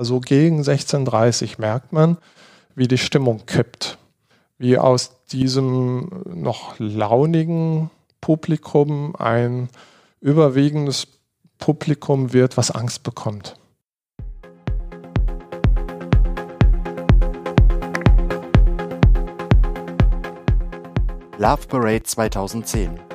Also gegen 16.30 merkt man, wie die Stimmung kippt. Wie aus diesem noch launigen Publikum ein überwiegendes Publikum wird, was Angst bekommt. Love Parade 2010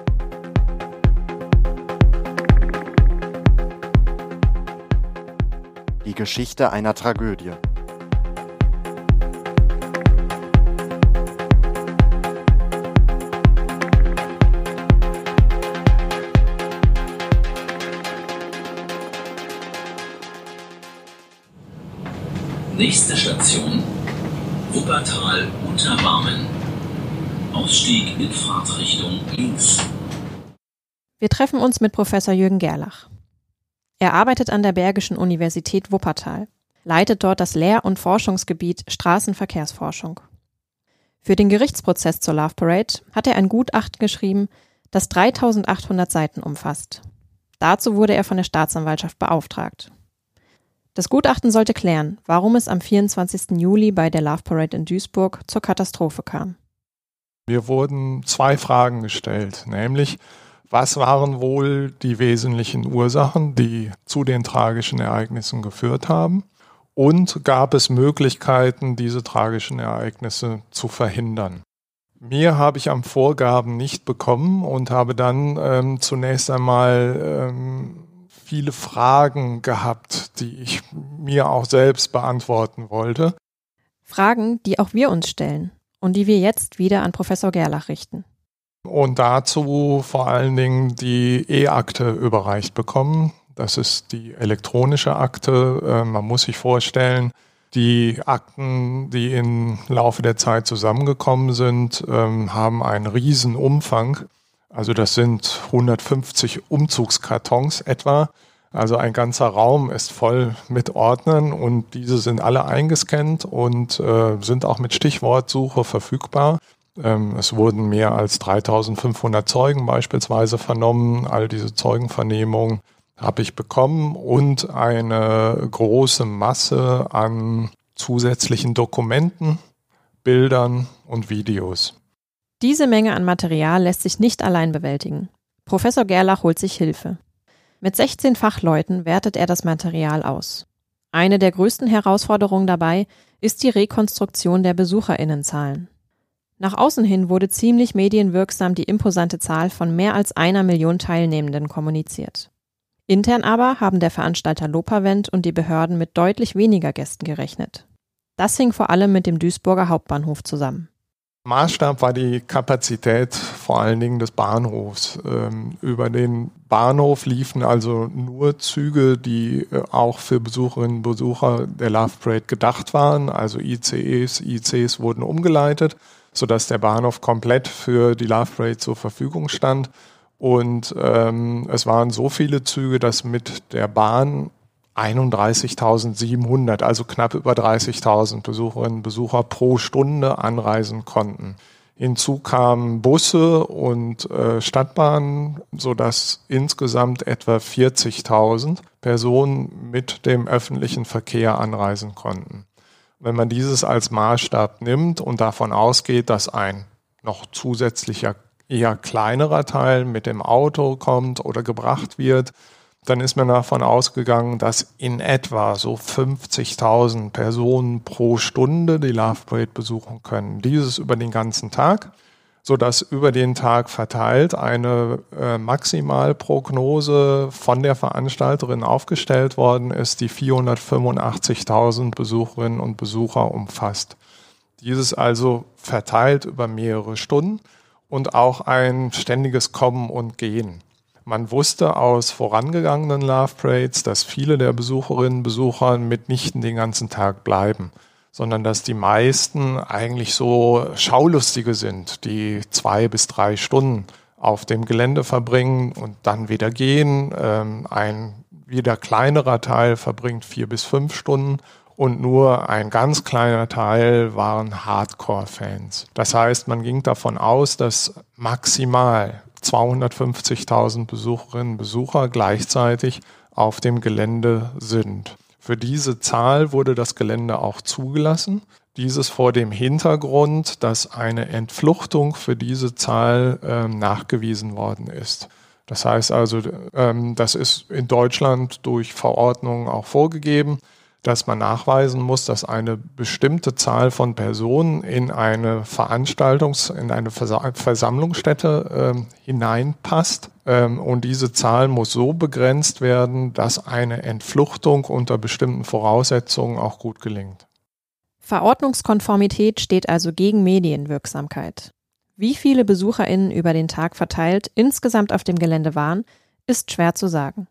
Die Geschichte einer Tragödie. Nächste Station Wuppertal Unterbarmen. Ausstieg in Fahrtrichtung links. Wir treffen uns mit Professor Jürgen Gerlach. Er arbeitet an der Bergischen Universität Wuppertal, leitet dort das Lehr- und Forschungsgebiet Straßenverkehrsforschung. Für den Gerichtsprozess zur Love Parade hat er ein Gutachten geschrieben, das 3800 Seiten umfasst. Dazu wurde er von der Staatsanwaltschaft beauftragt. Das Gutachten sollte klären, warum es am 24. Juli bei der Love Parade in Duisburg zur Katastrophe kam. Mir wurden zwei Fragen gestellt, nämlich was waren wohl die wesentlichen Ursachen, die zu den tragischen Ereignissen geführt haben? Und gab es Möglichkeiten, diese tragischen Ereignisse zu verhindern? Mir habe ich am Vorgaben nicht bekommen und habe dann ähm, zunächst einmal ähm, viele Fragen gehabt, die ich mir auch selbst beantworten wollte. Fragen, die auch wir uns stellen und die wir jetzt wieder an Professor Gerlach richten. Und dazu vor allen Dingen die E-Akte überreicht bekommen. Das ist die elektronische Akte. Äh, man muss sich vorstellen, die Akten, die im Laufe der Zeit zusammengekommen sind, ähm, haben einen riesen Umfang. Also das sind 150 Umzugskartons etwa. Also ein ganzer Raum ist voll mit Ordnern und diese sind alle eingescannt und äh, sind auch mit Stichwortsuche verfügbar. Ähm, es wurden mehr als 3500 Zeugen beispielsweise vernommen. All diese Zeugenvernehmungen habe ich bekommen und eine große Masse an zusätzlichen Dokumenten, Bildern und Videos. Diese Menge an Material lässt sich nicht allein bewältigen. Professor Gerlach holt sich Hilfe. Mit 16 Fachleuten wertet er das Material aus. Eine der größten Herausforderungen dabei ist die Rekonstruktion der Besucherinnenzahlen. Nach außen hin wurde ziemlich medienwirksam die imposante Zahl von mehr als einer Million Teilnehmenden kommuniziert. Intern aber haben der Veranstalter Lopavent und die Behörden mit deutlich weniger Gästen gerechnet. Das hing vor allem mit dem Duisburger Hauptbahnhof zusammen. Maßstab war die Kapazität vor allen Dingen des Bahnhofs. Ähm, über den Bahnhof liefen also nur Züge, die äh, auch für Besucherinnen und Besucher der Love Parade gedacht waren. Also ICEs, ICs wurden umgeleitet, sodass der Bahnhof komplett für die Love Parade zur Verfügung stand. Und ähm, es waren so viele Züge, dass mit der Bahn 31.700, also knapp über 30.000 Besucherinnen und Besucher pro Stunde anreisen konnten. Hinzu kamen Busse und äh, Stadtbahnen, sodass insgesamt etwa 40.000 Personen mit dem öffentlichen Verkehr anreisen konnten. Wenn man dieses als Maßstab nimmt und davon ausgeht, dass ein noch zusätzlicher eher kleinerer Teil mit dem Auto kommt oder gebracht wird, dann ist man davon ausgegangen, dass in etwa so 50.000 Personen pro Stunde die Love Parade besuchen können. Dieses über den ganzen Tag, sodass über den Tag verteilt eine äh, Maximalprognose von der Veranstalterin aufgestellt worden ist, die 485.000 Besucherinnen und Besucher umfasst. Dieses also verteilt über mehrere Stunden und auch ein ständiges Kommen und Gehen. Man wusste aus vorangegangenen Love Parades, dass viele der Besucherinnen und Besucher mitnichten den ganzen Tag bleiben, sondern dass die meisten eigentlich so Schaulustige sind, die zwei bis drei Stunden auf dem Gelände verbringen und dann wieder gehen. Ähm, ein wieder kleinerer Teil verbringt vier bis fünf Stunden und nur ein ganz kleiner Teil waren Hardcore-Fans. Das heißt, man ging davon aus, dass maximal 250.000 Besucherinnen und Besucher gleichzeitig auf dem Gelände sind. Für diese Zahl wurde das Gelände auch zugelassen. Dieses vor dem Hintergrund, dass eine Entfluchtung für diese Zahl ähm, nachgewiesen worden ist. Das heißt also, ähm, das ist in Deutschland durch Verordnungen auch vorgegeben dass man nachweisen muss, dass eine bestimmte Zahl von Personen in eine Veranstaltungs-, in eine Versammlungsstätte äh, hineinpasst. Ähm, und diese Zahl muss so begrenzt werden, dass eine Entfluchtung unter bestimmten Voraussetzungen auch gut gelingt. Verordnungskonformität steht also gegen Medienwirksamkeit. Wie viele BesucherInnen über den Tag verteilt insgesamt auf dem Gelände waren, ist schwer zu sagen.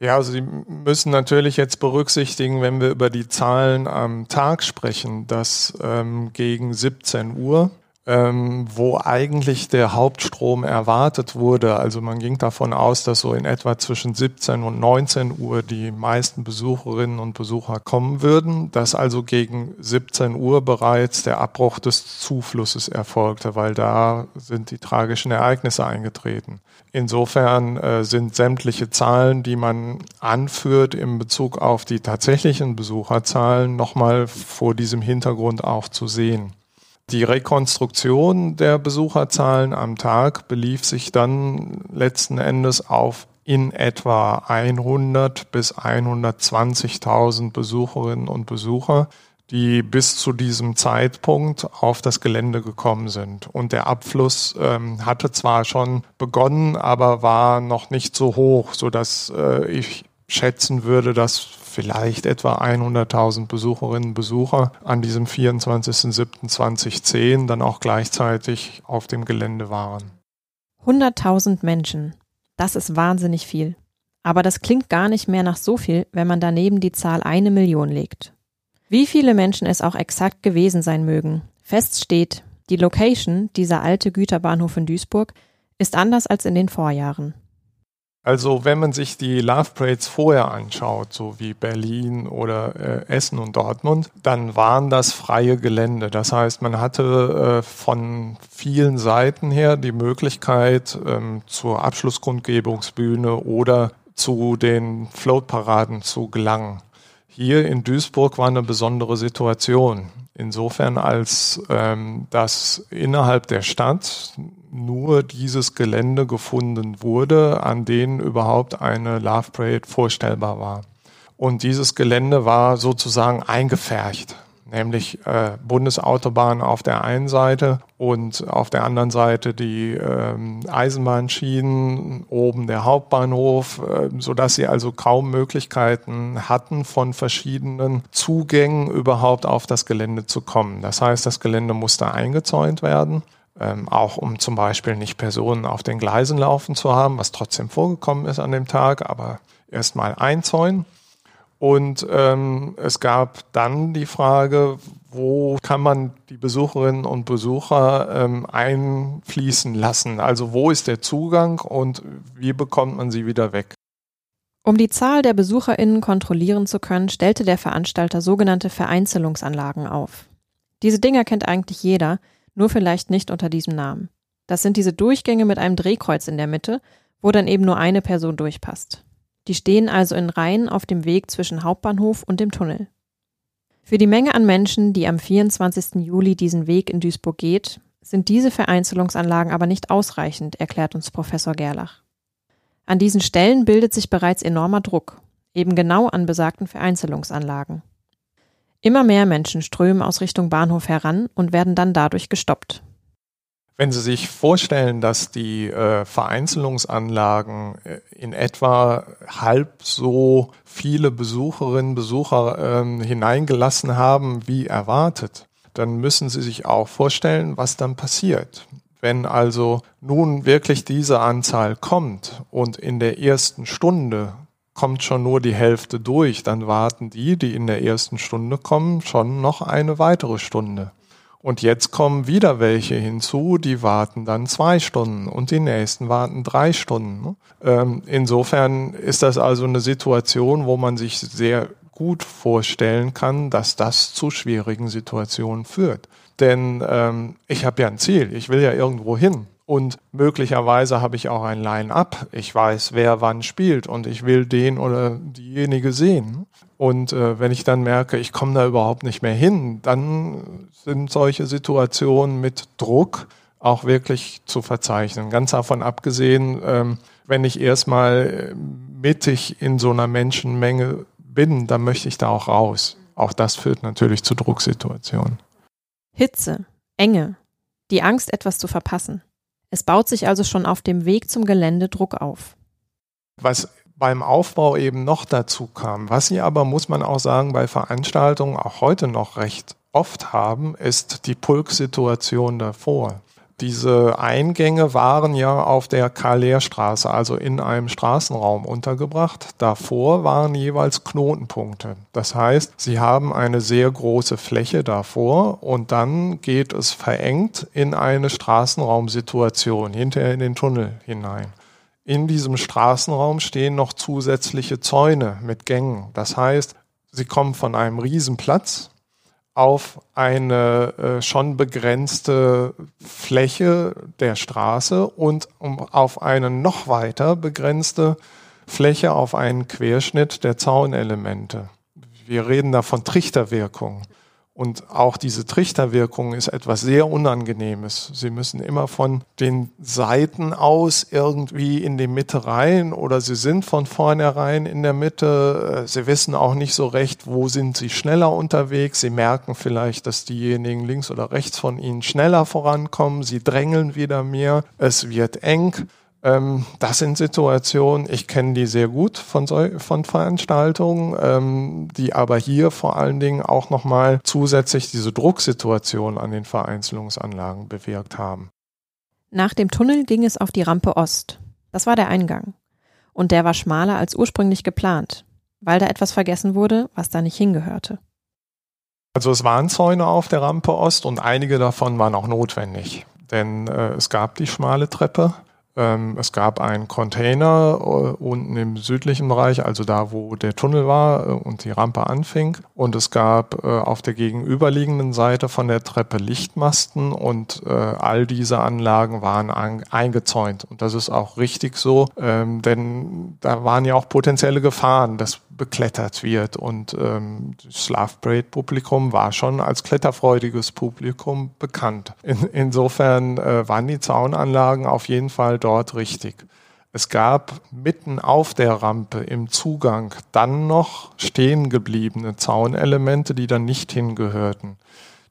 Ja, also Sie müssen natürlich jetzt berücksichtigen, wenn wir über die Zahlen am Tag sprechen, dass ähm, gegen 17 Uhr ähm, wo eigentlich der Hauptstrom erwartet wurde. Also man ging davon aus, dass so in etwa zwischen 17 und 19 Uhr die meisten Besucherinnen und Besucher kommen würden, dass also gegen 17 Uhr bereits der Abbruch des Zuflusses erfolgte, weil da sind die tragischen Ereignisse eingetreten. Insofern äh, sind sämtliche Zahlen, die man anführt in Bezug auf die tatsächlichen Besucherzahlen, nochmal vor diesem Hintergrund auch zu sehen. Die Rekonstruktion der Besucherzahlen am Tag belief sich dann letzten Endes auf in etwa 100 bis 120.000 Besucherinnen und Besucher, die bis zu diesem Zeitpunkt auf das Gelände gekommen sind. Und der Abfluss ähm, hatte zwar schon begonnen, aber war noch nicht so hoch, so dass äh, ich schätzen würde, dass vielleicht etwa 100.000 Besucherinnen und Besucher an diesem 24.07.2010 dann auch gleichzeitig auf dem Gelände waren. 100.000 Menschen. Das ist wahnsinnig viel. Aber das klingt gar nicht mehr nach so viel, wenn man daneben die Zahl eine Million legt. Wie viele Menschen es auch exakt gewesen sein mögen, fest steht, die Location, dieser alte Güterbahnhof in Duisburg, ist anders als in den Vorjahren. Also wenn man sich die Love Parades vorher anschaut, so wie Berlin oder äh, Essen und Dortmund, dann waren das freie Gelände. Das heißt, man hatte äh, von vielen Seiten her die Möglichkeit ähm, zur Abschlussgrundgebungsbühne oder zu den Floatparaden zu gelangen. Hier in Duisburg war eine besondere Situation. Insofern, als ähm, das innerhalb der Stadt nur dieses Gelände gefunden wurde, an denen überhaupt eine Love Parade vorstellbar war. Und dieses Gelände war sozusagen eingefärcht nämlich äh, Bundesautobahn auf der einen Seite und auf der anderen Seite die ähm, Eisenbahnschienen, oben der Hauptbahnhof, äh, so dass sie also kaum Möglichkeiten hatten, von verschiedenen Zugängen überhaupt auf das Gelände zu kommen. Das heißt, das Gelände musste eingezäunt werden. Ähm, auch um zum Beispiel nicht Personen auf den Gleisen laufen zu haben, was trotzdem vorgekommen ist an dem Tag, aber erstmal einzäunen. Und ähm, es gab dann die Frage, wo kann man die Besucherinnen und Besucher ähm, einfließen lassen? Also wo ist der Zugang und wie bekommt man sie wieder weg? Um die Zahl der Besucherinnen kontrollieren zu können, stellte der Veranstalter sogenannte Vereinzelungsanlagen auf. Diese Dinger kennt eigentlich jeder, nur vielleicht nicht unter diesem Namen. Das sind diese Durchgänge mit einem Drehkreuz in der Mitte, wo dann eben nur eine Person durchpasst. Die stehen also in Reihen auf dem Weg zwischen Hauptbahnhof und dem Tunnel. Für die Menge an Menschen, die am 24. Juli diesen Weg in Duisburg geht, sind diese Vereinzelungsanlagen aber nicht ausreichend, erklärt uns Professor Gerlach. An diesen Stellen bildet sich bereits enormer Druck, eben genau an besagten Vereinzelungsanlagen. Immer mehr Menschen strömen aus Richtung Bahnhof heran und werden dann dadurch gestoppt. Wenn Sie sich vorstellen, dass die äh, Vereinzelungsanlagen äh, in etwa halb so viele Besucherinnen, Besucher ähm, hineingelassen haben wie erwartet, dann müssen Sie sich auch vorstellen, was dann passiert. Wenn also nun wirklich diese Anzahl kommt und in der ersten Stunde kommt schon nur die Hälfte durch, dann warten die, die in der ersten Stunde kommen, schon noch eine weitere Stunde. Und jetzt kommen wieder welche hinzu, die warten dann zwei Stunden und die nächsten warten drei Stunden. Ne? Ähm, insofern ist das also eine Situation, wo man sich sehr gut vorstellen kann, dass das zu schwierigen Situationen führt. Denn ähm, ich habe ja ein Ziel, ich will ja irgendwo hin. Und möglicherweise habe ich auch ein Line-up. Ich weiß, wer wann spielt und ich will den oder diejenige sehen. Und äh, wenn ich dann merke, ich komme da überhaupt nicht mehr hin, dann sind solche Situationen mit Druck auch wirklich zu verzeichnen. Ganz davon abgesehen, ähm, wenn ich erstmal mittig in so einer Menschenmenge bin, dann möchte ich da auch raus. Auch das führt natürlich zu Drucksituationen. Hitze, Enge, die Angst, etwas zu verpassen. Es baut sich also schon auf dem Weg zum Gelände Druck auf. Was beim Aufbau eben noch dazu kam, was sie aber, muss man auch sagen, bei Veranstaltungen auch heute noch recht oft haben, ist die Pulksituation davor. Diese Eingänge waren ja auf der Karl-Lehr-Straße, also in einem Straßenraum untergebracht. Davor waren jeweils Knotenpunkte. Das heißt, sie haben eine sehr große Fläche davor und dann geht es verengt in eine Straßenraumsituation hinterher in den Tunnel hinein. In diesem Straßenraum stehen noch zusätzliche Zäune mit Gängen. Das heißt, sie kommen von einem Riesenplatz auf eine äh, schon begrenzte Fläche der Straße und um, auf eine noch weiter begrenzte Fläche auf einen Querschnitt der Zaunelemente. Wir reden da von Trichterwirkung. Und auch diese Trichterwirkung ist etwas sehr Unangenehmes. Sie müssen immer von den Seiten aus irgendwie in die Mitte rein oder sie sind von vornherein in der Mitte. Sie wissen auch nicht so recht, wo sind sie schneller unterwegs. Sie merken vielleicht, dass diejenigen links oder rechts von ihnen schneller vorankommen. Sie drängeln wieder mehr. Es wird eng. Ähm, das sind Situationen, ich kenne die sehr gut von, von Veranstaltungen, ähm, die aber hier vor allen Dingen auch nochmal zusätzlich diese Drucksituation an den Vereinzelungsanlagen bewirkt haben. Nach dem Tunnel ging es auf die Rampe Ost. Das war der Eingang. Und der war schmaler als ursprünglich geplant, weil da etwas vergessen wurde, was da nicht hingehörte. Also es waren Zäune auf der Rampe Ost und einige davon waren auch notwendig. Denn äh, es gab die schmale Treppe es gab einen Container äh, unten im südlichen Bereich, also da, wo der Tunnel war äh, und die Rampe anfing. Und es gab äh, auf der gegenüberliegenden Seite von der Treppe Lichtmasten und all diese Anlagen waren eingezäunt. Und das ist auch richtig so, ähm, denn da waren ja auch potenzielle Gefahren, dass beklettert wird. Und ähm, das Love Parade-Publikum war schon als kletterfreudiges Publikum bekannt. In, insofern waren die Zaunanlagen auf jeden Fall dort richtig. Es gab mitten auf der Rampe im Zugang dann noch stehen gebliebene Zaunelemente, die dann nicht hingehörten.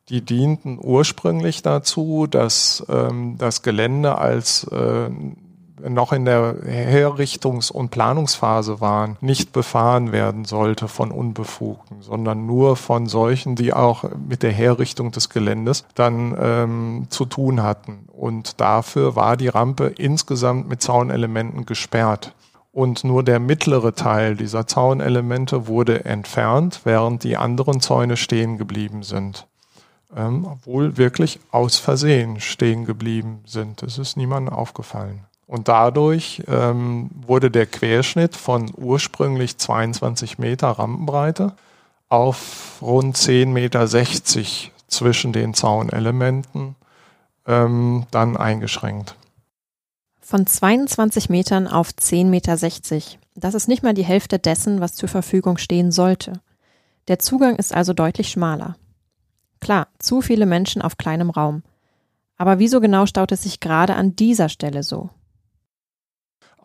Die dienten ursprünglich dazu, dass ähm, das Gelände als äh, noch in der Herrichtungs- und Planungsphase waren, nicht befahren werden sollte von Unbefugten, sondern nur von solchen, die auch mit der Herrichtung des Geländes dann ähm, zu tun hatten. Und dafür war die Rampe insgesamt mit Zaunelementen gesperrt. Und nur der mittlere Teil dieser Zaunelemente wurde entfernt, während die anderen Zäune stehen geblieben sind. Ähm, obwohl wirklich aus Versehen stehen geblieben sind. Es ist niemandem aufgefallen. Und dadurch ähm, wurde der Querschnitt von ursprünglich 22 Meter Rampenbreite auf rund 10,60 Meter zwischen den Zaunelementen ähm, dann eingeschränkt. Von 22 Metern auf 10,60 Meter. Das ist nicht mal die Hälfte dessen, was zur Verfügung stehen sollte. Der Zugang ist also deutlich schmaler. Klar, zu viele Menschen auf kleinem Raum. Aber wieso genau staut es sich gerade an dieser Stelle so?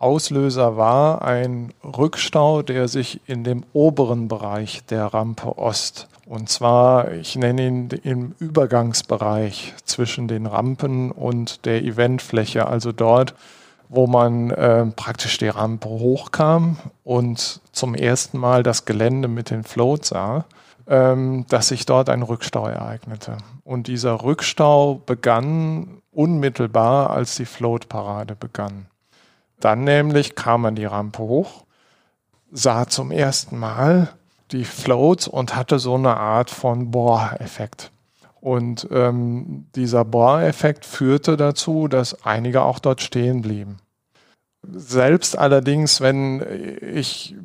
Auslöser war ein Rückstau, der sich in dem oberen Bereich der Rampe Ost, und zwar, ich nenne ihn im Übergangsbereich zwischen den Rampen und der Eventfläche, also dort, wo man äh, praktisch die Rampe hochkam und zum ersten Mal das Gelände mit den Floats sah, ähm, dass sich dort ein Rückstau ereignete. Und dieser Rückstau begann unmittelbar, als die Float-Parade begann. Dann nämlich kam man die Rampe hoch, sah zum ersten Mal die Floats und hatte so eine Art von Bohreffekt. Und ähm, dieser Bohreffekt führte dazu, dass einige auch dort stehen blieben. Selbst allerdings, wenn ich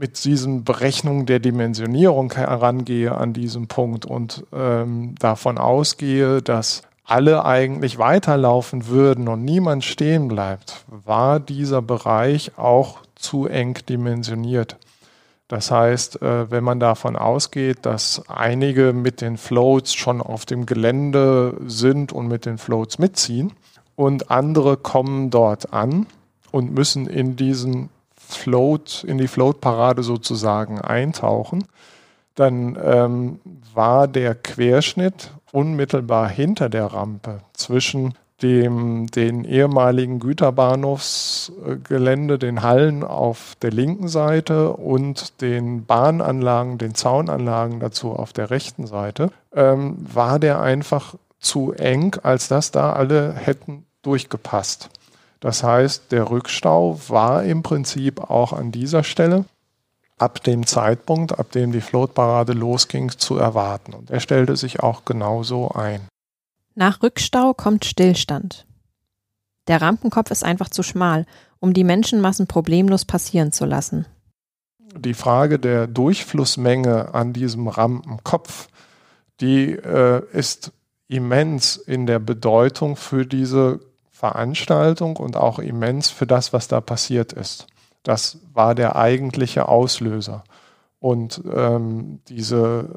mit diesen Berechnungen der Dimensionierung herangehe an diesem Punkt und ähm, davon ausgehe, dass alle eigentlich weiterlaufen würden und niemand stehen bleibt, war dieser Bereich auch zu eng dimensioniert. Das heißt, äh, wenn man davon ausgeht, dass einige mit den Floats schon auf dem Gelände sind und mit den Floats mitziehen und andere kommen dort an und müssen in diesen Float, in die Float-Parade sozusagen eintauchen, dann ähm, war der Querschnitt unmittelbar hinter der Rampe zwischen dem den ehemaligen Güterbahnhofsgelände, den Hallen auf der linken Seite und den Bahnanlagen, den Zaunanlagen dazu auf der rechten Seite, ähm, war der einfach zu eng, als dass da alle hätten durchgepasst. Das heißt, der Rückstau war im Prinzip auch an dieser Stelle ab dem Zeitpunkt, ab dem die Floatparade losging, zu erwarten. Und er stellte sich auch genauso ein. Nach Rückstau kommt Stillstand. Der Rampenkopf ist einfach zu schmal, um die Menschenmassen problemlos passieren zu lassen. Die Frage der Durchflussmenge an diesem Rampenkopf, die äh, ist immens in der Bedeutung für diese Veranstaltung und auch immens für das, was da passiert ist. Das war der eigentliche Auslöser. Und ähm, diese,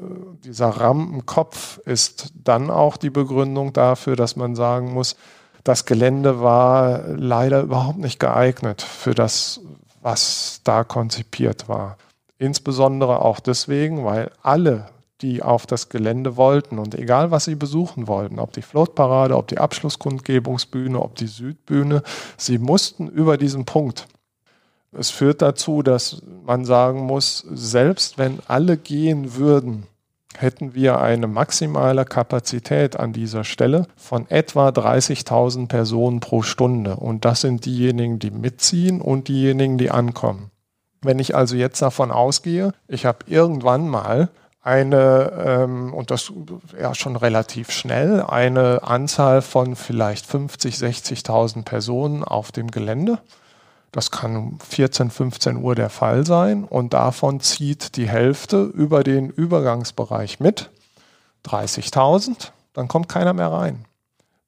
dieser Rampenkopf ist dann auch die Begründung dafür, dass man sagen muss, das Gelände war leider überhaupt nicht geeignet für das, was da konzipiert war. Insbesondere auch deswegen, weil alle, die auf das Gelände wollten und egal was sie besuchen wollten, ob die Floatparade, ob die Abschlusskundgebungsbühne, ob die Südbühne, sie mussten über diesen Punkt es führt dazu, dass man sagen muss, selbst wenn alle gehen würden, hätten wir eine maximale Kapazität an dieser Stelle von etwa 30.000 Personen pro Stunde. Und das sind diejenigen, die mitziehen und diejenigen, die ankommen. Wenn ich also jetzt davon ausgehe, ich habe irgendwann mal eine, ähm, und das ja schon relativ schnell, eine Anzahl von vielleicht 50, 60.000 Personen auf dem Gelände das kann um 14, 15 Uhr der Fall sein und davon zieht die Hälfte über den Übergangsbereich mit, 30.000, dann kommt keiner mehr rein.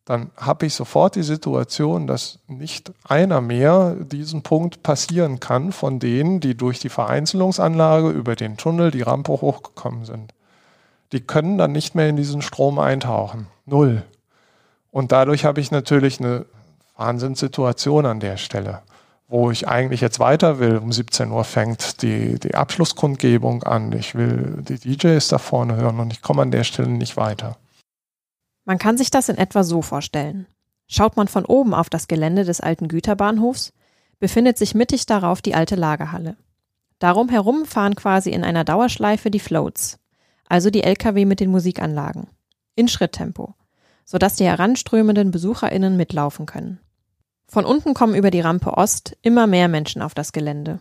Dann habe ich sofort die Situation, dass nicht einer mehr diesen Punkt passieren kann von denen, die durch die Vereinzelungsanlage über den Tunnel die Rampe hochgekommen sind. Die können dann nicht mehr in diesen Strom eintauchen. Null. Und dadurch habe ich natürlich eine Wahnsinnssituation an der Stelle wo ich eigentlich jetzt weiter will. Um 17 Uhr fängt die, die Abschlusskundgebung an. Ich will die DJs da vorne hören und ich komme an der Stelle nicht weiter. Man kann sich das in etwa so vorstellen. Schaut man von oben auf das Gelände des alten Güterbahnhofs, befindet sich mittig darauf die alte Lagerhalle. Darum herum fahren quasi in einer Dauerschleife die Floats, also die Lkw mit den Musikanlagen, in Schritttempo, sodass die heranströmenden BesucherInnen mitlaufen können. Von unten kommen über die Rampe Ost immer mehr Menschen auf das Gelände.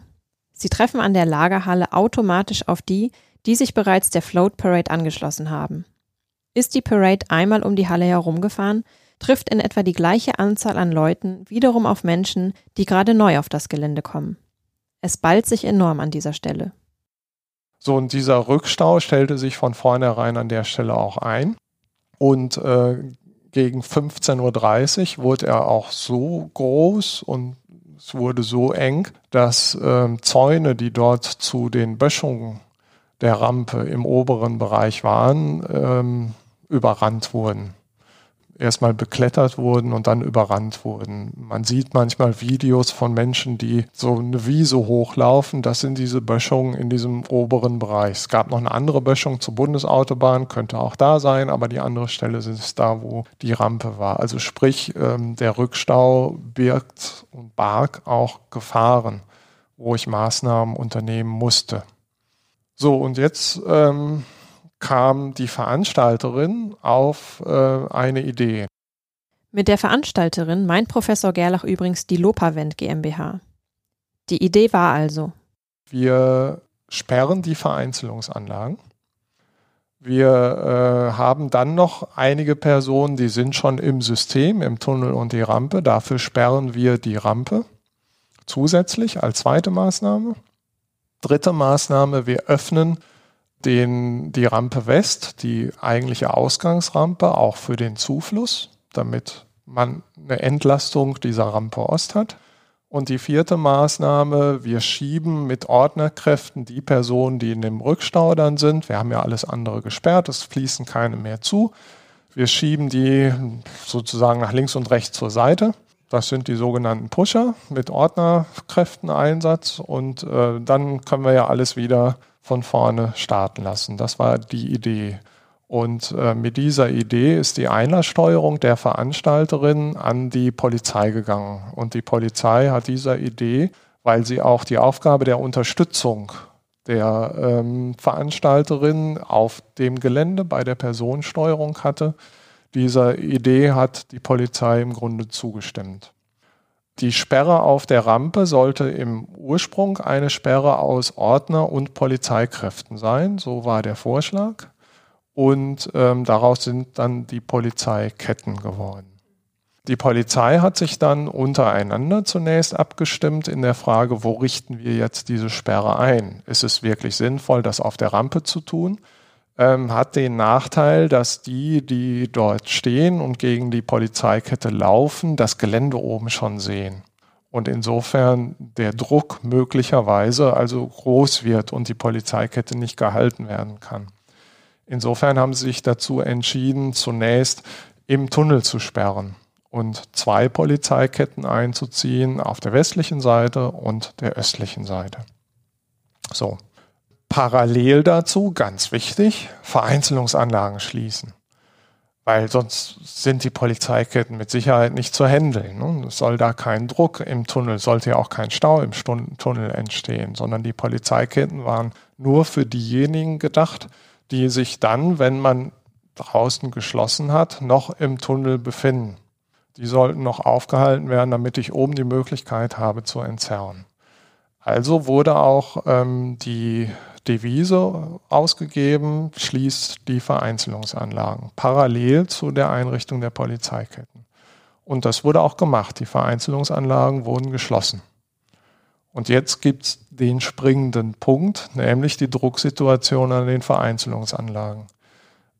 Sie treffen an der Lagerhalle automatisch auf die, die sich bereits der Float Parade angeschlossen haben. Ist die Parade einmal um die Halle herumgefahren, trifft in etwa die gleiche Anzahl an Leuten wiederum auf Menschen, die gerade neu auf das Gelände kommen. Es ballt sich enorm an dieser Stelle. So, und dieser Rückstau stellte sich von vornherein an der Stelle auch ein. Und äh, gegen 15.30 Uhr wurde er auch so groß und es wurde so eng, dass ähm, Zäune, die dort zu den Böschungen der Rampe im oberen Bereich waren, ähm, überrannt wurden erstmal beklettert wurden und dann überrannt wurden. Man sieht manchmal Videos von Menschen, die so eine Wiese hochlaufen. Das sind diese Böschungen in diesem oberen Bereich. Es gab noch eine andere Böschung zur Bundesautobahn, könnte auch da sein, aber die andere Stelle ist da, wo die Rampe war. Also sprich, ähm, der Rückstau birgt und barg auch Gefahren, wo ich Maßnahmen unternehmen musste. So, und jetzt ähm, kam die Veranstalterin auf äh, eine Idee. Mit der Veranstalterin meint Professor Gerlach übrigens die Lopavent GmbH. Die Idee war also. Wir sperren die Vereinzelungsanlagen. Wir äh, haben dann noch einige Personen, die sind schon im System, im Tunnel und die Rampe. Dafür sperren wir die Rampe zusätzlich als zweite Maßnahme. Dritte Maßnahme, wir öffnen den, die Rampe West, die eigentliche Ausgangsrampe, auch für den Zufluss. damit man eine Entlastung dieser Rampe Ost hat. Und die vierte Maßnahme, wir schieben mit Ordnerkräften die Personen, die in dem Rückstau dann sind. Wir haben ja alles andere gesperrt, es fließen keine mehr zu. Wir schieben die sozusagen nach links und rechts zur Seite. Das sind die sogenannten Pusher mit Ordnerkräfteneinsatz und äh, dann können wir ja alles wieder von vorne starten lassen. Das war die Idee. Und äh, mit dieser Idee ist die Einlasssteuerung der Veranstalterin an die Polizei gegangen. Und die Polizei hat dieser Idee, weil sie auch die Aufgabe der Unterstützung der ähm, Veranstalterin auf dem Gelände bei der Personensteuerung hatte, dieser Idee hat die Polizei im Grunde zugestimmt. Die Sperre auf der Rampe sollte im Ursprung eine Sperre aus Ordner und Polizeikräften sein, so war der Vorschlag. Und ähm, daraus sind dann die Polizeiketten geworden. Die Polizei hat sich dann untereinander zunächst abgestimmt in der Frage, wo richten wir jetzt diese Sperre ein? Ist es wirklich sinnvoll, das auf der Rampe zu tun? Ähm, hat den Nachteil, dass die, die dort stehen und gegen die Polizeikette laufen, das Gelände oben schon sehen. Und insofern der Druck möglicherweise also groß wird und die Polizeikette nicht gehalten werden kann. Insofern haben sie sich dazu entschieden, zunächst im Tunnel zu sperren und zwei Polizeiketten einzuziehen auf der westlichen Seite und der östlichen Seite. So, Parallel dazu, ganz wichtig, Vereinzelungsanlagen schließen. Weil sonst sind die Polizeiketten mit Sicherheit nicht zu handeln. Ne? Es soll da kein Druck im Tunnel, sollte ja auch kein Stau im Tunnel entstehen, sondern die Polizeiketten waren nur für diejenigen gedacht, die sich dann, wenn man draußen geschlossen hat, noch im Tunnel befinden. Die sollten noch aufgehalten werden, damit ich oben die Möglichkeit habe zu entzerren. Also wurde auch ähm, die Devise ausgegeben, schließt die Vereinzelungsanlagen parallel zu der Einrichtung der Polizeiketten. Und das wurde auch gemacht. Die Vereinzelungsanlagen wurden geschlossen. Und jetzt gibt es den springenden Punkt, nämlich die Drucksituation an den Vereinzelungsanlagen.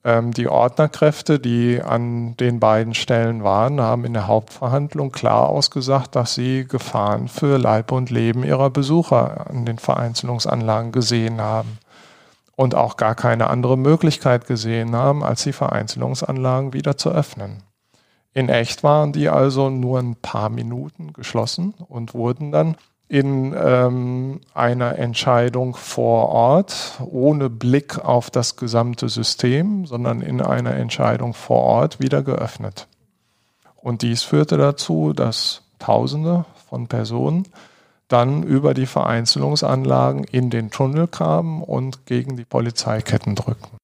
Ähm, die Ordnerkräfte, die an den beiden Stellen waren, haben in der Hauptverhandlung klar ausgesagt, dass sie Gefahren für Leib und Leben ihrer Besucher an den Vereinzelungsanlagen gesehen haben und auch gar keine andere Möglichkeit gesehen haben, als die Vereinzelungsanlagen wieder zu öffnen. In echt waren die also nur ein paar Minuten geschlossen und wurden dann in ähm, einer Entscheidung vor Ort, ohne Blick auf das gesamte System, sondern in einer Entscheidung vor Ort wieder geöffnet. Und dies führte dazu, dass Tausende von Personen dann über die Vereinzelungsanlagen in den Tunnel kamen und gegen die Polizeiketten drückten.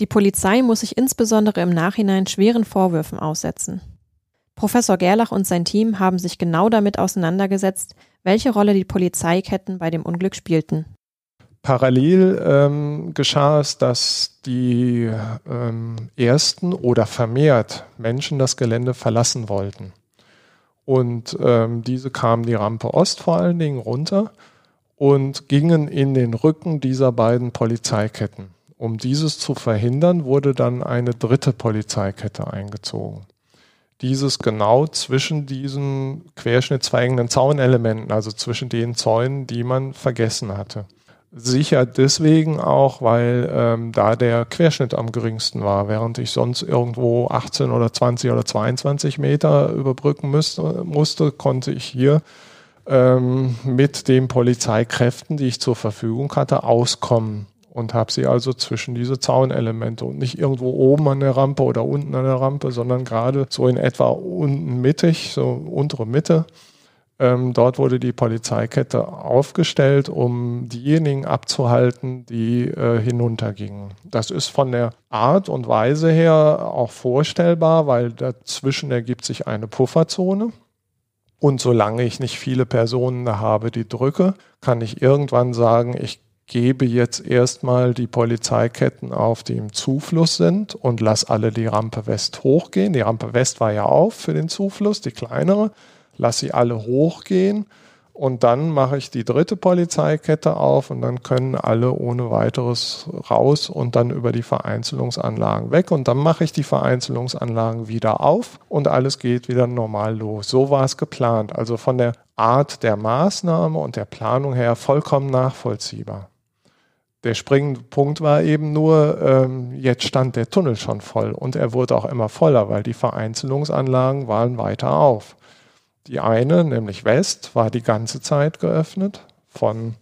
Die Polizei muss sich insbesondere im Nachhinein schweren Vorwürfen aussetzen. Professor Gerlach und sein Team haben sich genau damit auseinandergesetzt, welche Rolle die Polizeiketten bei dem Unglück spielten. Parallel ähm, geschah es, dass die ähm, ersten oder vermehrt Menschen das Gelände verlassen wollten. Und ähm, diese kamen die Rampe Ost vor allen Dingen runter und gingen in den Rücken dieser beiden Polizeiketten. Um dieses zu verhindern, wurde dann eine dritte Polizeikette eingezogen dieses genau zwischen diesen querschnittsverengenden Zaunelementen, also zwischen den Zäunen, die man vergessen hatte. Sicher deswegen auch, weil ähm, da der Querschnitt am geringsten war, während ich sonst irgendwo 18 oder 20 oder 22 Meter überbrücken müsste, musste, konnte ich hier ähm, mit den Polizeikräften, die ich zur Verfügung hatte, auskommen und habe sie also zwischen diese Zaunelemente und nicht irgendwo oben an der Rampe oder unten an der Rampe, sondern gerade so in etwa unten mittig, so untere Mitte. Ähm, dort wurde die Polizeikette aufgestellt, um diejenigen abzuhalten, die äh, hinuntergingen. Das ist von der Art und Weise her auch vorstellbar, weil dazwischen ergibt sich eine Pufferzone. Und solange ich nicht viele Personen habe, die drücke, kann ich irgendwann sagen, ich gebe jetzt erstmal die Polizeiketten auf, die im Zufluss sind und lass alle die Rampe West hochgehen. Die Rampe West war ja auf für den Zufluss, die kleinere. Lass sie alle hochgehen Und dann mache ich die dritte Polizeikette auf und dann können alle ohne weiteres raus und dann über die Vereinzelungsanlagen weg. Und dann mache ich die Vereinzelungsanlagen wieder auf und alles geht wieder normal los. So war es geplant. Also von der Art der Maßnahme und der Planung her vollkommen nachvollziehbar. Der springende Punkt war eben nur, ähm, jetzt stand der Tunnel schon voll und er wurde auch immer voller, weil die Vereinzelungsanlagen waren weiter auf. Die eine, nämlich West, war die ganze Zeit geöffnet, von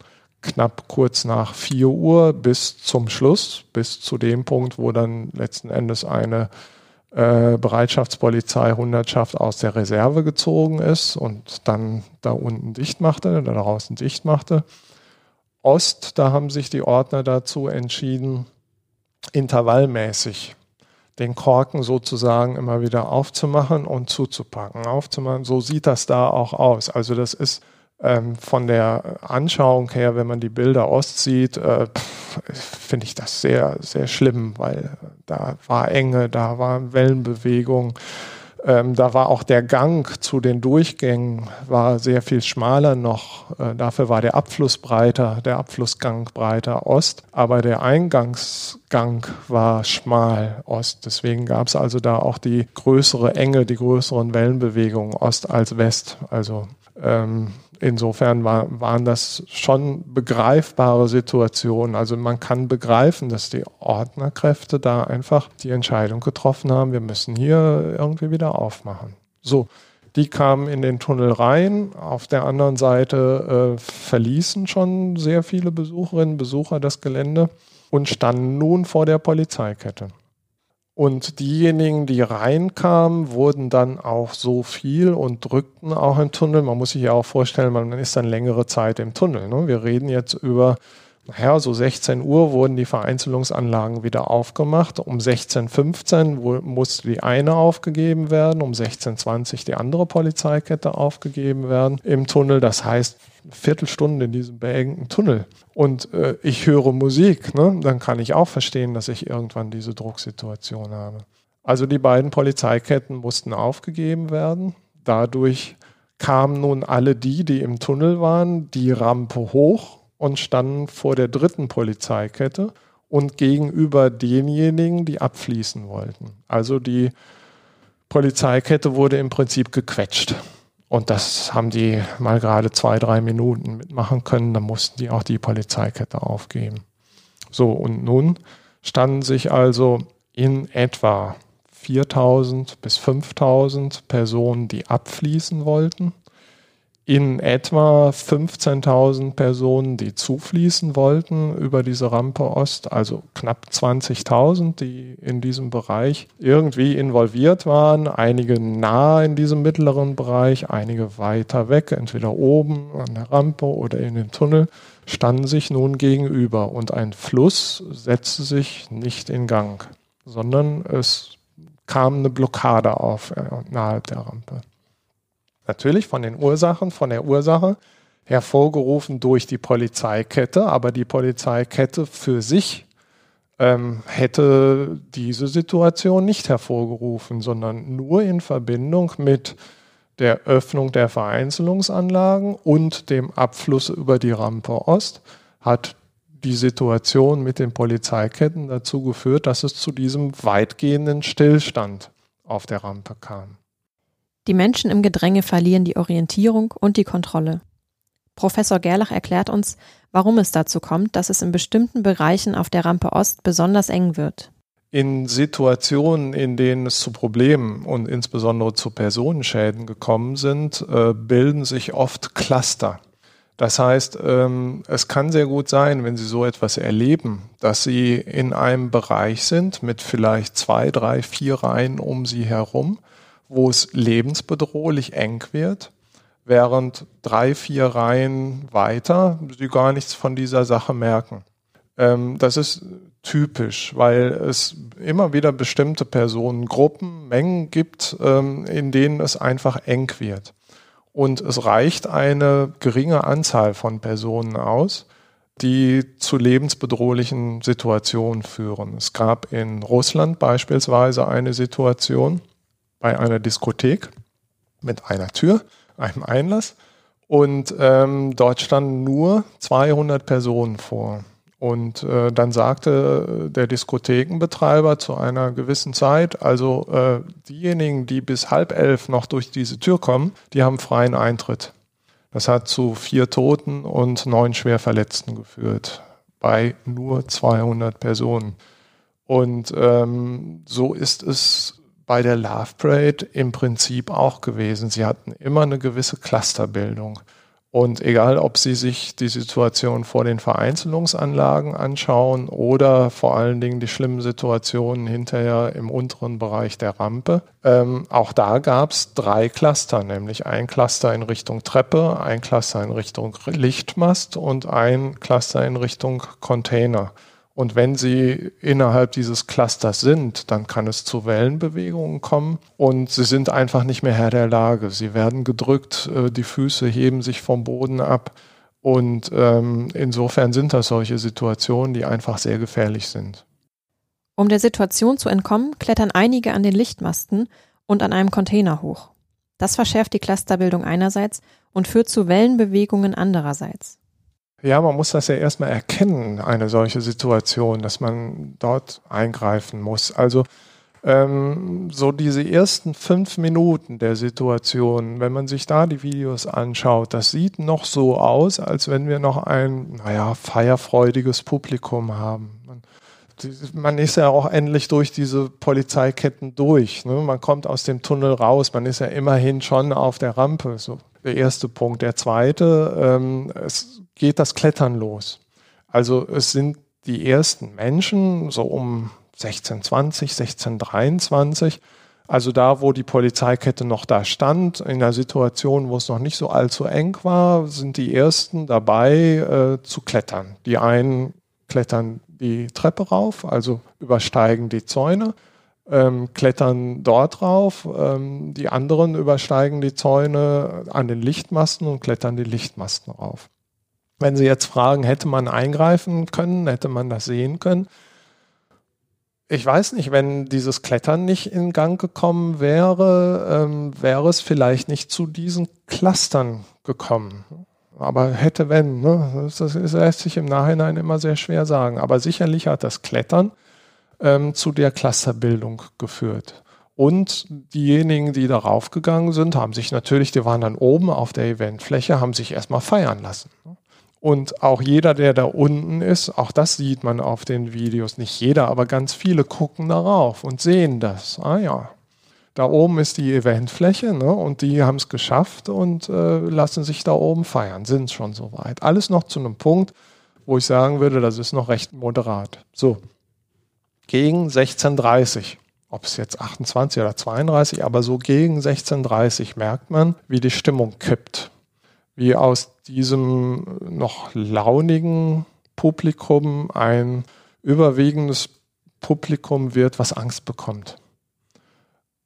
knapp kurz nach 4 Uhr bis zum Schluss, bis zu dem Punkt, wo dann letzten Endes eine äh, Bereitschaftspolizei Hundertschaft aus der Reserve gezogen ist und dann da unten dicht machte, da draußen dicht machte. Ost, da haben sich die Ordner dazu entschieden, intervallmäßig den Korken sozusagen immer wieder aufzumachen und zuzupacken, aufzumachen. So sieht das da auch aus. Also das ist ähm, von der Anschauung her, wenn man die Bilder Ost sieht, äh, finde ich das sehr, sehr schlimm, weil da war Enge, da war Wellenbewegung. Ähm, da war auch der Gang zu den Durchgängen war sehr viel schmaler noch. Äh, dafür war der Abfluss breiter, der Abflussgang breiter Ost, aber der Eingangsgang war schmal Ost. Deswegen gab es also da auch die größere Enge, die größeren Wellenbewegungen Ost als West. Also ähm, insofern war, waren das schon begreifbare Situationen. Also man kann begreifen, dass die Ordnerkräfte da einfach die Entscheidung getroffen haben, wir müssen hier irgendwie wieder aufmachen. So, die kamen in den Tunnel rein. Auf der anderen Seite äh, verließen schon sehr viele Besucherinnen und Besucher das Gelände und standen nun vor der Polizeikette. Und diejenigen, die reinkamen, wurden dann auch so viel und drückten auch im Tunnel. Man muss sich ja auch vorstellen, man ist dann längere Zeit im Tunnel. Ne? Wir reden jetzt über, naja, so 16 Uhr wurden die Vereinzelungsanlagen wieder aufgemacht. Um 16.15 Uhr musste die eine aufgegeben werden, um 16.20 Uhr die andere Polizeikette aufgegeben werden im Tunnel. Das heißt, Viertelstunde in diesem beengten Tunnel und äh, ich höre Musik, ne, dann kann ich auch verstehen, dass ich irgendwann diese Drucksituation habe. Also die beiden Polizeiketten mussten aufgegeben werden. Dadurch kamen nun alle die, die im Tunnel waren, die Rampe hoch und standen vor der dritten Polizeikette und gegenüber denjenigen, die abfließen wollten. Also die Polizeikette wurde im Prinzip gequetscht. Und das haben die mal gerade zwei, drei Minuten mitmachen können. Dann mussten die auch die Polizeikette aufgeben. So, und nun standen sich also in etwa 4000 bis 5000 Personen, die abfließen wollten in etwa 15.000 Personen, die zufließen wollten über diese Rampe Ost, also knapp 20.000, die in diesem Bereich irgendwie involviert waren, einige nah in diesem mittleren Bereich, einige weiter weg, entweder oben an der Rampe oder in dem Tunnel, standen sich nun gegenüber und ein Fluss setzte sich nicht in Gang, sondern es kam eine Blockade auf äh, nahe der Rampe. Natürlich von den Ursachen, von der Ursache hervorgerufen durch die Polizeikette, aber die Polizeikette für sich ähm, hätte diese Situation nicht hervorgerufen, sondern nur in Verbindung mit der Öffnung der Vereinzelungsanlagen und dem Abfluss über die Rampe Ost hat die Situation mit den Polizeiketten dazu geführt, dass es zu diesem weitgehenden Stillstand auf der Rampe kam. Die Menschen im Gedränge verlieren die Orientierung und die Kontrolle. Professor Gerlach erklärt uns, warum es dazu kommt, dass es in bestimmten Bereichen auf der Rampe Ost besonders eng wird. In Situationen, in denen es zu Problemen und insbesondere zu Personenschäden gekommen sind, äh, bilden sich oft Cluster. Das heißt, ähm, es kann sehr gut sein, wenn Sie so etwas erleben, dass Sie in einem Bereich sind mit vielleicht zwei, drei, vier Reihen um Sie herum wo es lebensbedrohlich eng wird, während drei, vier Reihen weiter sie gar nichts von dieser Sache merken. Ähm, das ist typisch, weil es immer wieder bestimmte Personengruppen, Mengen gibt, ähm, in denen es einfach eng wird. Und es reicht eine geringe Anzahl von Personen aus, die zu lebensbedrohlichen Situationen führen. Es gab in Russland beispielsweise eine Situation, bei einer Diskothek mit einer Tür, einem Einlass Und ähm, dort standen nur 200 Personen vor. Und äh, dann sagte der Diskothekenbetreiber zu einer gewissen Zeit, also äh, diejenigen, die bis halb elf noch durch diese Tür kommen, die haben freien Eintritt. Das hat zu vier Toten und neun Schwerverletzten geführt bei nur 200 Personen. Und ähm, so ist es bei der Love Parade im Prinzip auch gewesen. Sie hatten immer eine gewisse Clusterbildung. Und egal, ob Sie sich die Situation vor den Vereinzelungsanlagen anschauen oder vor allen Dingen die schlimmen Situationen hinterher im unteren Bereich der Rampe, ähm, auch da gab es drei Cluster, nämlich ein Cluster in Richtung Treppe, ein Cluster in Richtung Lichtmast und ein Cluster in Richtung Container. Und wenn sie innerhalb dieses Clusters sind, dann kann es zu Wellenbewegungen kommen und sie sind einfach nicht mehr Herr der Lage. Sie werden gedrückt, äh, die Füße heben sich vom Boden ab. Und ähm, insofern sind das solche Situationen, die einfach sehr gefährlich sind. Um der Situation zu entkommen, klettern einige an den Lichtmasten und an einem Container hoch. Das verschärft die Clusterbildung einerseits und führt zu Wellenbewegungen andererseits. Ja, man muss das ja erstmal erkennen, eine solche Situation, dass man dort eingreifen muss. Also ähm, so diese ersten fünf Minuten der Situation, wenn man sich da die Videos anschaut, das sieht noch so aus, als wenn wir noch ein, naja, feierfreudiges Publikum haben. Man, man ist ja auch endlich durch diese Polizeiketten durch. Ne? Man kommt aus dem Tunnel raus, man ist ja immerhin schon auf der Rampe. So der erste Punkt. Der zweite, ähm, es geht das Klettern los. Also es sind die ersten Menschen, so um 1620, 1623, also da, wo die Polizeikette noch da stand, in einer Situation, wo es noch nicht so allzu eng war, sind die ersten dabei äh, zu klettern. Die einen klettern die Treppe rauf, also übersteigen die Zäune ähm, klettern dort drauf. Ähm, die anderen übersteigen die Zäune an den Lichtmasten und klettern die Lichtmasten rauf. Wenn Sie jetzt fragen, hätte man eingreifen können, hätte man das sehen können? Ich weiß nicht, wenn dieses Klettern nicht in Gang gekommen wäre, ähm, wäre es vielleicht nicht zu diesen Clustern gekommen. Aber hätte, wenn, ne? das, lässt sich im Nachhinein immer sehr schwer sagen. Aber sicherlich hat das Klettern ähm, zu der Clusterbildung geführt. Und diejenigen, die darauf gegangen sind, haben sich natürlich, die waren dann oben auf der Eventfläche, haben sich erstmal feiern lassen. Und auch jeder, der da unten ist, auch das sieht man auf den Videos, nicht jeder, aber ganz viele gucken darauf und sehen das. Ah ja, da oben ist die Eventfläche ne, und die haben es geschafft und äh, lassen sich da oben feiern, sind schon soweit. Alles noch zu einem Punkt, wo ich sagen würde, das ist noch recht moderat. So, gegen 1630. Ob es jetzt 28 oder 32, aber so gegen 1630 merkt man, wie die Stimmung kippt. Wie aus diesem noch launigen Publikum ein überwiegendes Publikum wird, was Angst bekommt.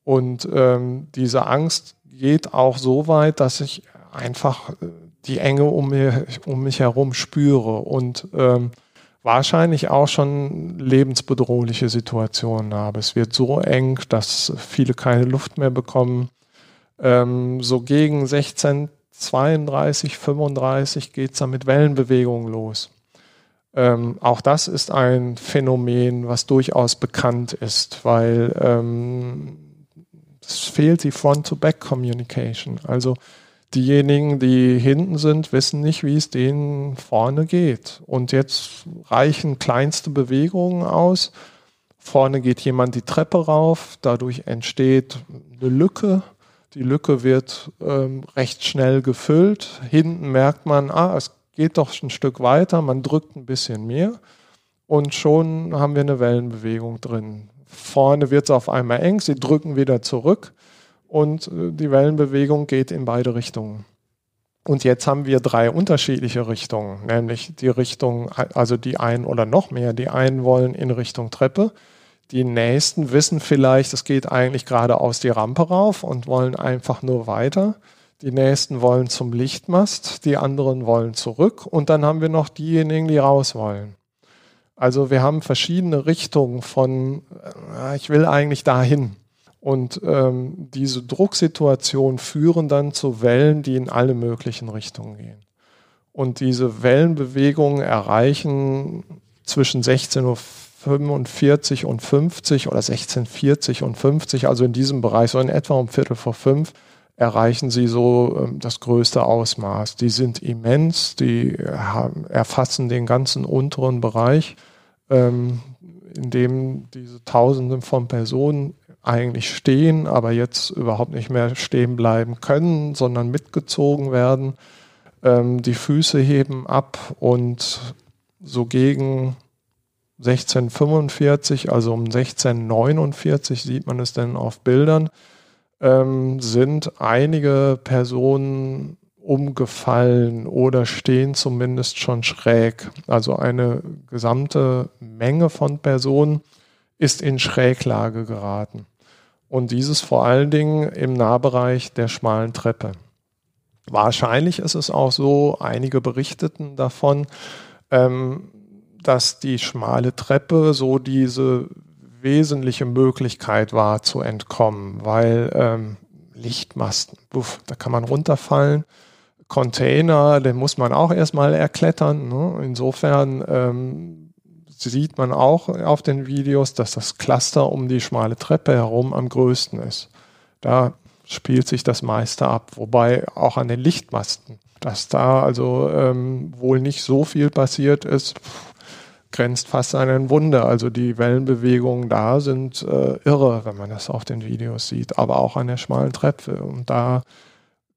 Und ähm, diese Angst geht auch so weit, dass ich einfach äh, die Enge um, mir, um mich herum spüre und ähm, wahrscheinlich auch schon lebensbedrohliche Situationen habe. Es wird so eng, dass viele keine Luft mehr bekommen. Ähm, so gegen 16, 32, 35 geht es dann mit Wellenbewegungen los. Ähm, auch das ist ein Phänomen, was durchaus bekannt ist, weil ähm, es fehlt die Front-to-Back-Communication. Also diejenigen, die hinten sind, wissen nicht, wie es denen vorne geht. Und jetzt reichen kleinste Bewegungen aus. Vorne geht jemand die Treppe rauf, dadurch entsteht eine Lücke. Die Lücke wird ähm, recht schnell gefüllt. Hinten merkt man, ah, es geht doch ein Stück weiter, man drückt ein bisschen mehr und schon haben wir eine Wellenbewegung drin. Vorne wird es auf einmal eng, sie drücken wieder zurück und äh, die Wellenbewegung geht in beide Richtungen. Und jetzt haben wir drei unterschiedliche Richtungen, nämlich die Richtung, also die einen oder noch mehr, die einen wollen in Richtung Treppe, die nächsten wissen vielleicht, es geht eigentlich geradeaus die Rampe rauf und wollen einfach nur weiter. Die nächsten wollen zum Lichtmast, die anderen wollen zurück und dann haben wir noch diejenigen, die raus wollen. Also wir haben verschiedene Richtungen von, äh, ich will eigentlich dahin. Und ähm, diese Drucksituationen führen dann zu Wellen, die in alle möglichen Richtungen gehen. Und diese Wellenbewegungen erreichen zwischen 16.45 Uhr und 50 oder 16.40 und 50, also in diesem Bereich, so in etwa um Viertel vor fünf, erreichen sie so ähm, das größte Ausmaß. Die sind immens, die erfassen den ganzen unteren Bereich, ähm, in dem diese Tausenden von Personen eigentlich stehen, aber jetzt überhaupt nicht mehr stehen bleiben können, sondern mitgezogen werden. Ähm, die Füße heben ab und so gegen 1645, also um 1649 sieht man es dann auf Bildern, ähm, sind einige Personen umgefallen oder stehen zumindest schon schräg. Also eine gesamte Menge von Personen ist in Schräglage geraten. Und dieses vor allen Dingen im Nahbereich der schmalen Treppe. Wahrscheinlich ist es auch so, einige berichteten davon, ähm, dass die schmale Treppe so diese wesentliche Möglichkeit war zu entkommen, weil ähm, Lichtmasten, uff, da kann man runterfallen. Container, den muss man auch erstmal erklettern. Ne? Insofern ähm, sieht man auch auf den Videos, dass das Cluster um die schmale Treppe herum am größten ist. Da spielt sich das meiste ab, wobei auch an den Lichtmasten, dass da also ähm, wohl nicht so viel passiert ist, grenzt fast an ein Wunder. Also die Wellenbewegungen da sind äh, irre, wenn man das auf den Videos sieht, aber auch an der schmalen Treppe. Und da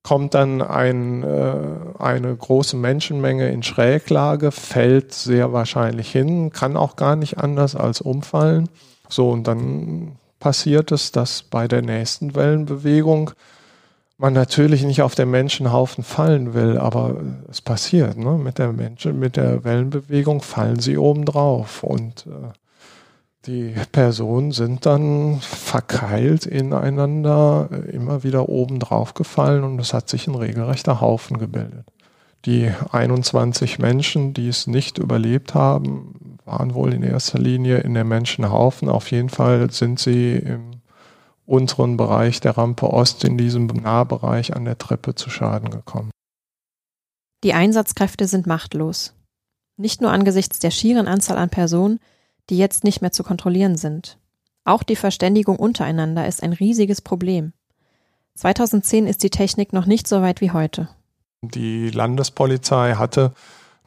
kommt dann ein, äh, eine große Menschenmenge in Schräglage, fällt sehr wahrscheinlich hin, kann auch gar nicht anders als umfallen. So, und dann passiert es, dass bei der nächsten Wellenbewegung man natürlich nicht auf den Menschenhaufen fallen will, aber es passiert. Ne? Mit der Menschen, mit der Wellenbewegung fallen sie oben drauf und äh, die Personen sind dann verkeilt ineinander, immer wieder oben drauf gefallen und es hat sich ein regelrechter Haufen gebildet. Die 21 Menschen, die es nicht überlebt haben, waren wohl in erster Linie in der Menschenhaufen. Auf jeden Fall sind sie im unteren Bereich der Rampe Ost in diesem Nahbereich an der Treppe zu Schaden gekommen. Die Einsatzkräfte sind machtlos. Nicht nur angesichts der schieren Anzahl an Personen, die jetzt nicht mehr zu kontrollieren sind. Auch die Verständigung untereinander ist ein riesiges Problem. 2010 ist die Technik noch nicht so weit wie heute. Die Landespolizei hatte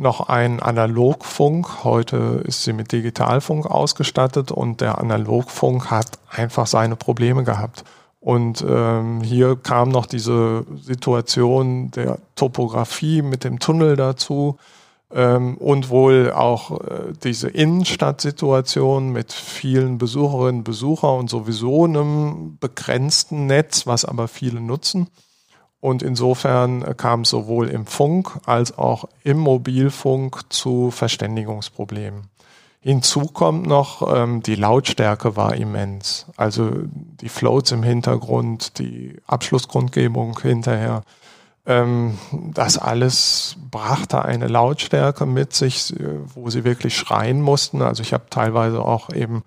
noch einen Analogfunk. Heute ist sie mit Digitalfunk ausgestattet und der Analogfunk hat einfach seine Probleme gehabt. Und ähm, hier kam noch diese Situation der Topografie mit dem Tunnel dazu ähm, und wohl auch äh, diese Innenstadtsituation mit vielen Besucherinnen und Besuchern und sowieso einem begrenzten Netz, was aber viele nutzen. Und insofern äh, kam es sowohl im Funk als auch im Mobilfunk zu Verständigungsproblemen. Hinzu kommt noch, ähm, die Lautstärke war immens. Also die Floats im Hintergrund, die Abschlussgrundgebung hinterher ähm, das alles brachte eine Lautstärke mit sich, wo sie wirklich schreien mussten. Also ich habe teilweise auch eben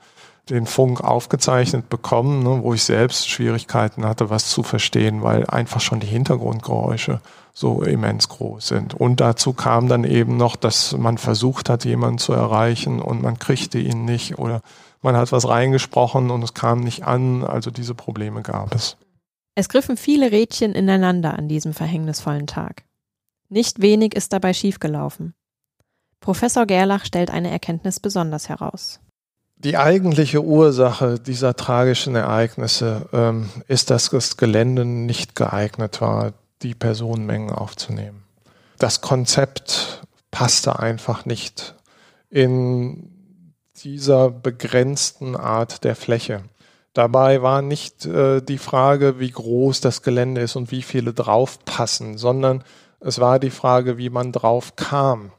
den Funk aufgezeichnet bekommen, ne, wo ich selbst Schwierigkeiten hatte, was zu verstehen, weil einfach schon die Hintergrundgeräusche so immens groß sind. Und dazu kam dann eben noch, dass man versucht hat, jemanden zu erreichen und man kriegte ihn nicht oder man hat was reingesprochen und es kam nicht an. Also diese Probleme gab es. Es griffen viele Rädchen ineinander an diesem verhängnisvollen Tag. Nicht wenig ist dabei schiefgelaufen. Professor Gerlach stellt eine Erkenntnis besonders heraus. Die eigentliche Ursache dieser tragischen Ereignisse ähm, ist, dass das Gelände nicht geeignet war, die Personenmengen aufzunehmen. Das Konzept passte einfach nicht in dieser begrenzten Art der Fläche. Dabei war nicht äh, die Frage, wie groß das Gelände ist und wie viele draufpassen, sondern es war die Frage, wie man drauf kam.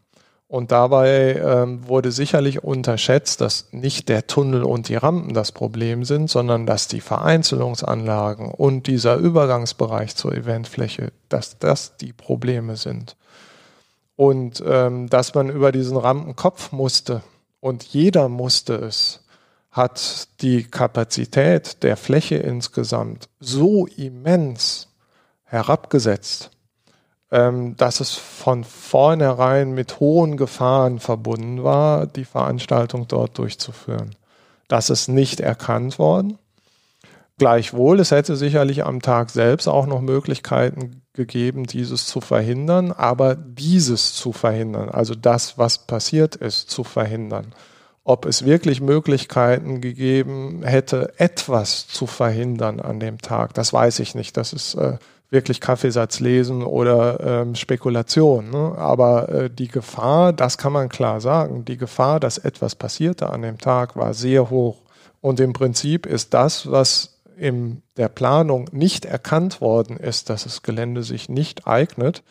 Und dabei ähm, wurde sicherlich unterschätzt, dass nicht der Tunnel und die Rampen das Problem sind, sondern dass die Vereinzelungsanlagen und dieser Übergangsbereich zur Eventfläche, dass das die Probleme sind. Und ähm, dass man über diesen Rampenkopf musste und jeder musste es hat die Kapazität der Fläche insgesamt so immens herabgesetzt, ähm, dass es von vornherein mit hohen Gefahren verbunden war, die Veranstaltung dort durchzuführen. Das ist nicht erkannt worden. Gleichwohl, es hätte sicherlich am Tag selbst auch noch Möglichkeiten gegeben, dieses zu verhindern, aber dieses zu verhindern, also das, was passiert ist, zu verhindern. Ob es wirklich Möglichkeiten gegeben hätte, etwas zu verhindern an dem Tag, das weiß ich nicht. Das ist äh, wirklich Kaffeesatz lesen oder ähm, Spekulation. Ne? Aber äh, die Gefahr, das kann man klar sagen, die Gefahr, dass etwas passierte an dem Tag, war sehr hoch. Und im Prinzip ist das, was in der Planung nicht erkannt worden ist, dass das Gelände sich nicht eignet,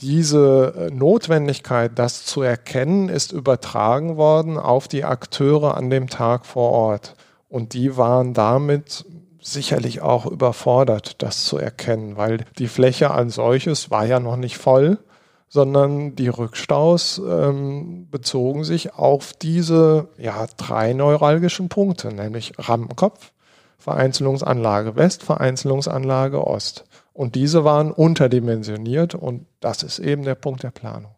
diese äh, Notwendigkeit, das zu erkennen, ist übertragen worden auf die Akteure an dem Tag vor Ort. Und die waren damit sicherlich auch überfordert, das zu erkennen, weil die Fläche als solches war ja noch nicht voll, sondern die Rückstaus ähm, bezogen sich auf diese ja, drei neuralgischen Punkte, nämlich Rampenkopf, Vereinzelungsanlage West, Vereinzelungsanlage Ost. Und diese waren unterdimensioniert und das ist eben der Punkt der Planung.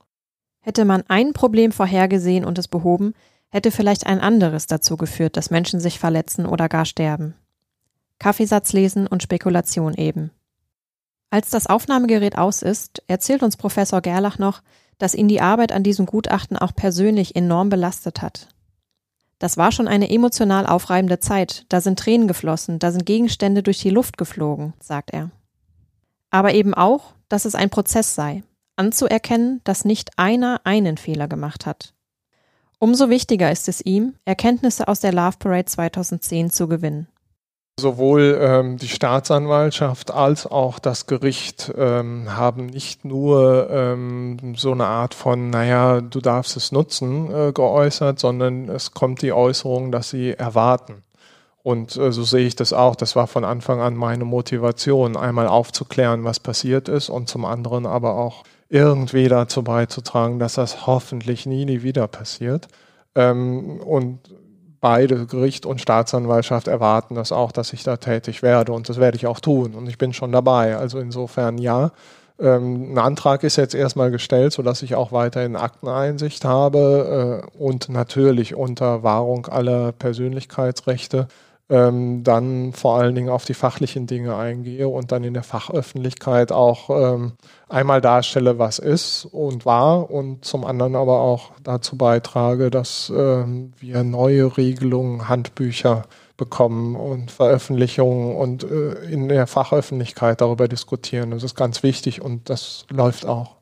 Hätte man ein Problem vorhergesehen und es behoben, hätte vielleicht ein anderes dazu geführt, dass Menschen sich verletzen oder gar sterben. Kaffeesatz lesen und Spekulation eben. Als das Aufnahmegerät aus ist, erzählt uns Professor Gerlach noch, dass ihn die Arbeit an diesem Gutachten auch persönlich enorm belastet hat. Das war schon eine emotional aufreibende Zeit, da sind Tränen geflossen, da sind Gegenstände durch die Luft geflogen, sagt er. Aber eben auch, dass es ein Prozess sei, anzuerkennen, dass nicht einer einen Fehler gemacht hat. Umso wichtiger ist es ihm, Erkenntnisse aus der Love Parade 2010 zu gewinnen. Sowohl ähm, die Staatsanwaltschaft als auch das Gericht ähm, haben nicht nur ähm, so eine Art von, naja, du darfst es nutzen, äh, geäußert, sondern es kommt die Äußerung, dass sie erwarten. Und äh, so sehe ich das auch. Das war von Anfang an meine Motivation, einmal aufzuklären, was passiert ist und zum anderen aber auch irgendwie dazu beizutragen, dass das hoffentlich nie, nie wieder passiert. Ähm, und beide Gericht und Staatsanwaltschaft erwarten das auch, dass ich da tätig werde und das werde ich auch tun und ich bin schon dabei. Also insofern ja. Ähm, ein Antrag ist jetzt erstmal gestellt, sodass ich auch weiterhin Akteneinsicht habe äh, und natürlich unter Wahrung aller Persönlichkeitsrechte ähm, dann vor allen Dingen auf die fachlichen Dinge eingehe und dann in der Fachöffentlichkeit auch ähm, einmal darstelle, was ist und war und zum anderen aber auch dazu beitrage, dass ähm, wir neue Regelungen, Handbücher bekommen und Veröffentlichungen und äh, in der Fachöffentlichkeit darüber diskutieren. Das ist ganz wichtig und das läuft auch.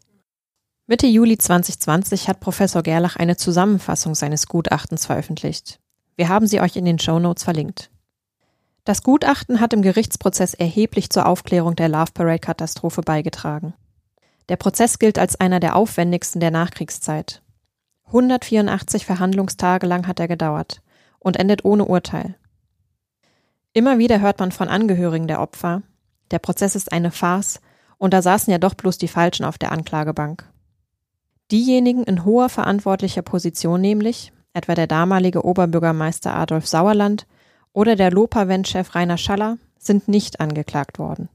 Mitte Juli 2020 hat Professor Gerlach eine Zusammenfassung seines Gutachtens veröffentlicht. Wir haben sie euch in den Show Notes verlinkt. Das Gutachten hat im Gerichtsprozess erheblich zur Aufklärung der Love Parade Katastrophe beigetragen. Der Prozess gilt als einer der aufwendigsten der Nachkriegszeit. 184 Verhandlungstage lang hat er gedauert und endet ohne Urteil. Immer wieder hört man von Angehörigen der Opfer, der Prozess ist eine Farce und da saßen ja doch bloß die Falschen auf der Anklagebank. Diejenigen in hoher verantwortlicher Position nämlich, etwa der damalige Oberbürgermeister Adolf Sauerland, oder der Lopavent-Chef Rainer Schaller sind nicht angeklagt worden.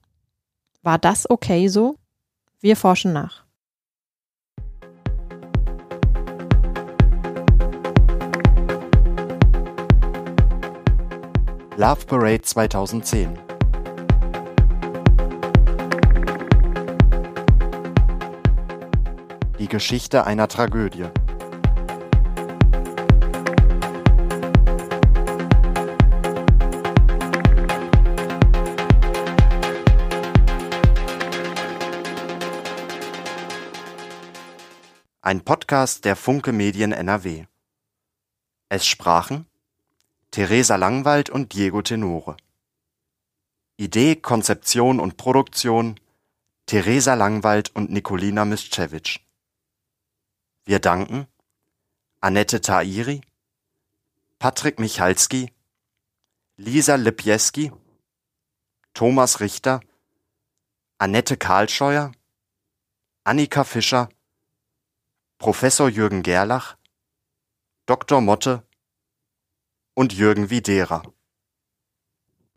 War das okay so? Wir forschen nach. Love Parade 2010 Die Geschichte einer Tragödie Ein Podcast der Funke Medien NRW. Es sprachen Theresa Langwald und Diego Tenore. Idee, Konzeption und Produktion Theresa Langwald und Nikolina Mischewitsch. Wir danken Annette Tairi, Patrick Michalski, Lisa Lipjeski, Thomas Richter, Annette Karlscheuer, Annika Fischer Professor Jürgen Gerlach, Dr. Motte und Jürgen Widera.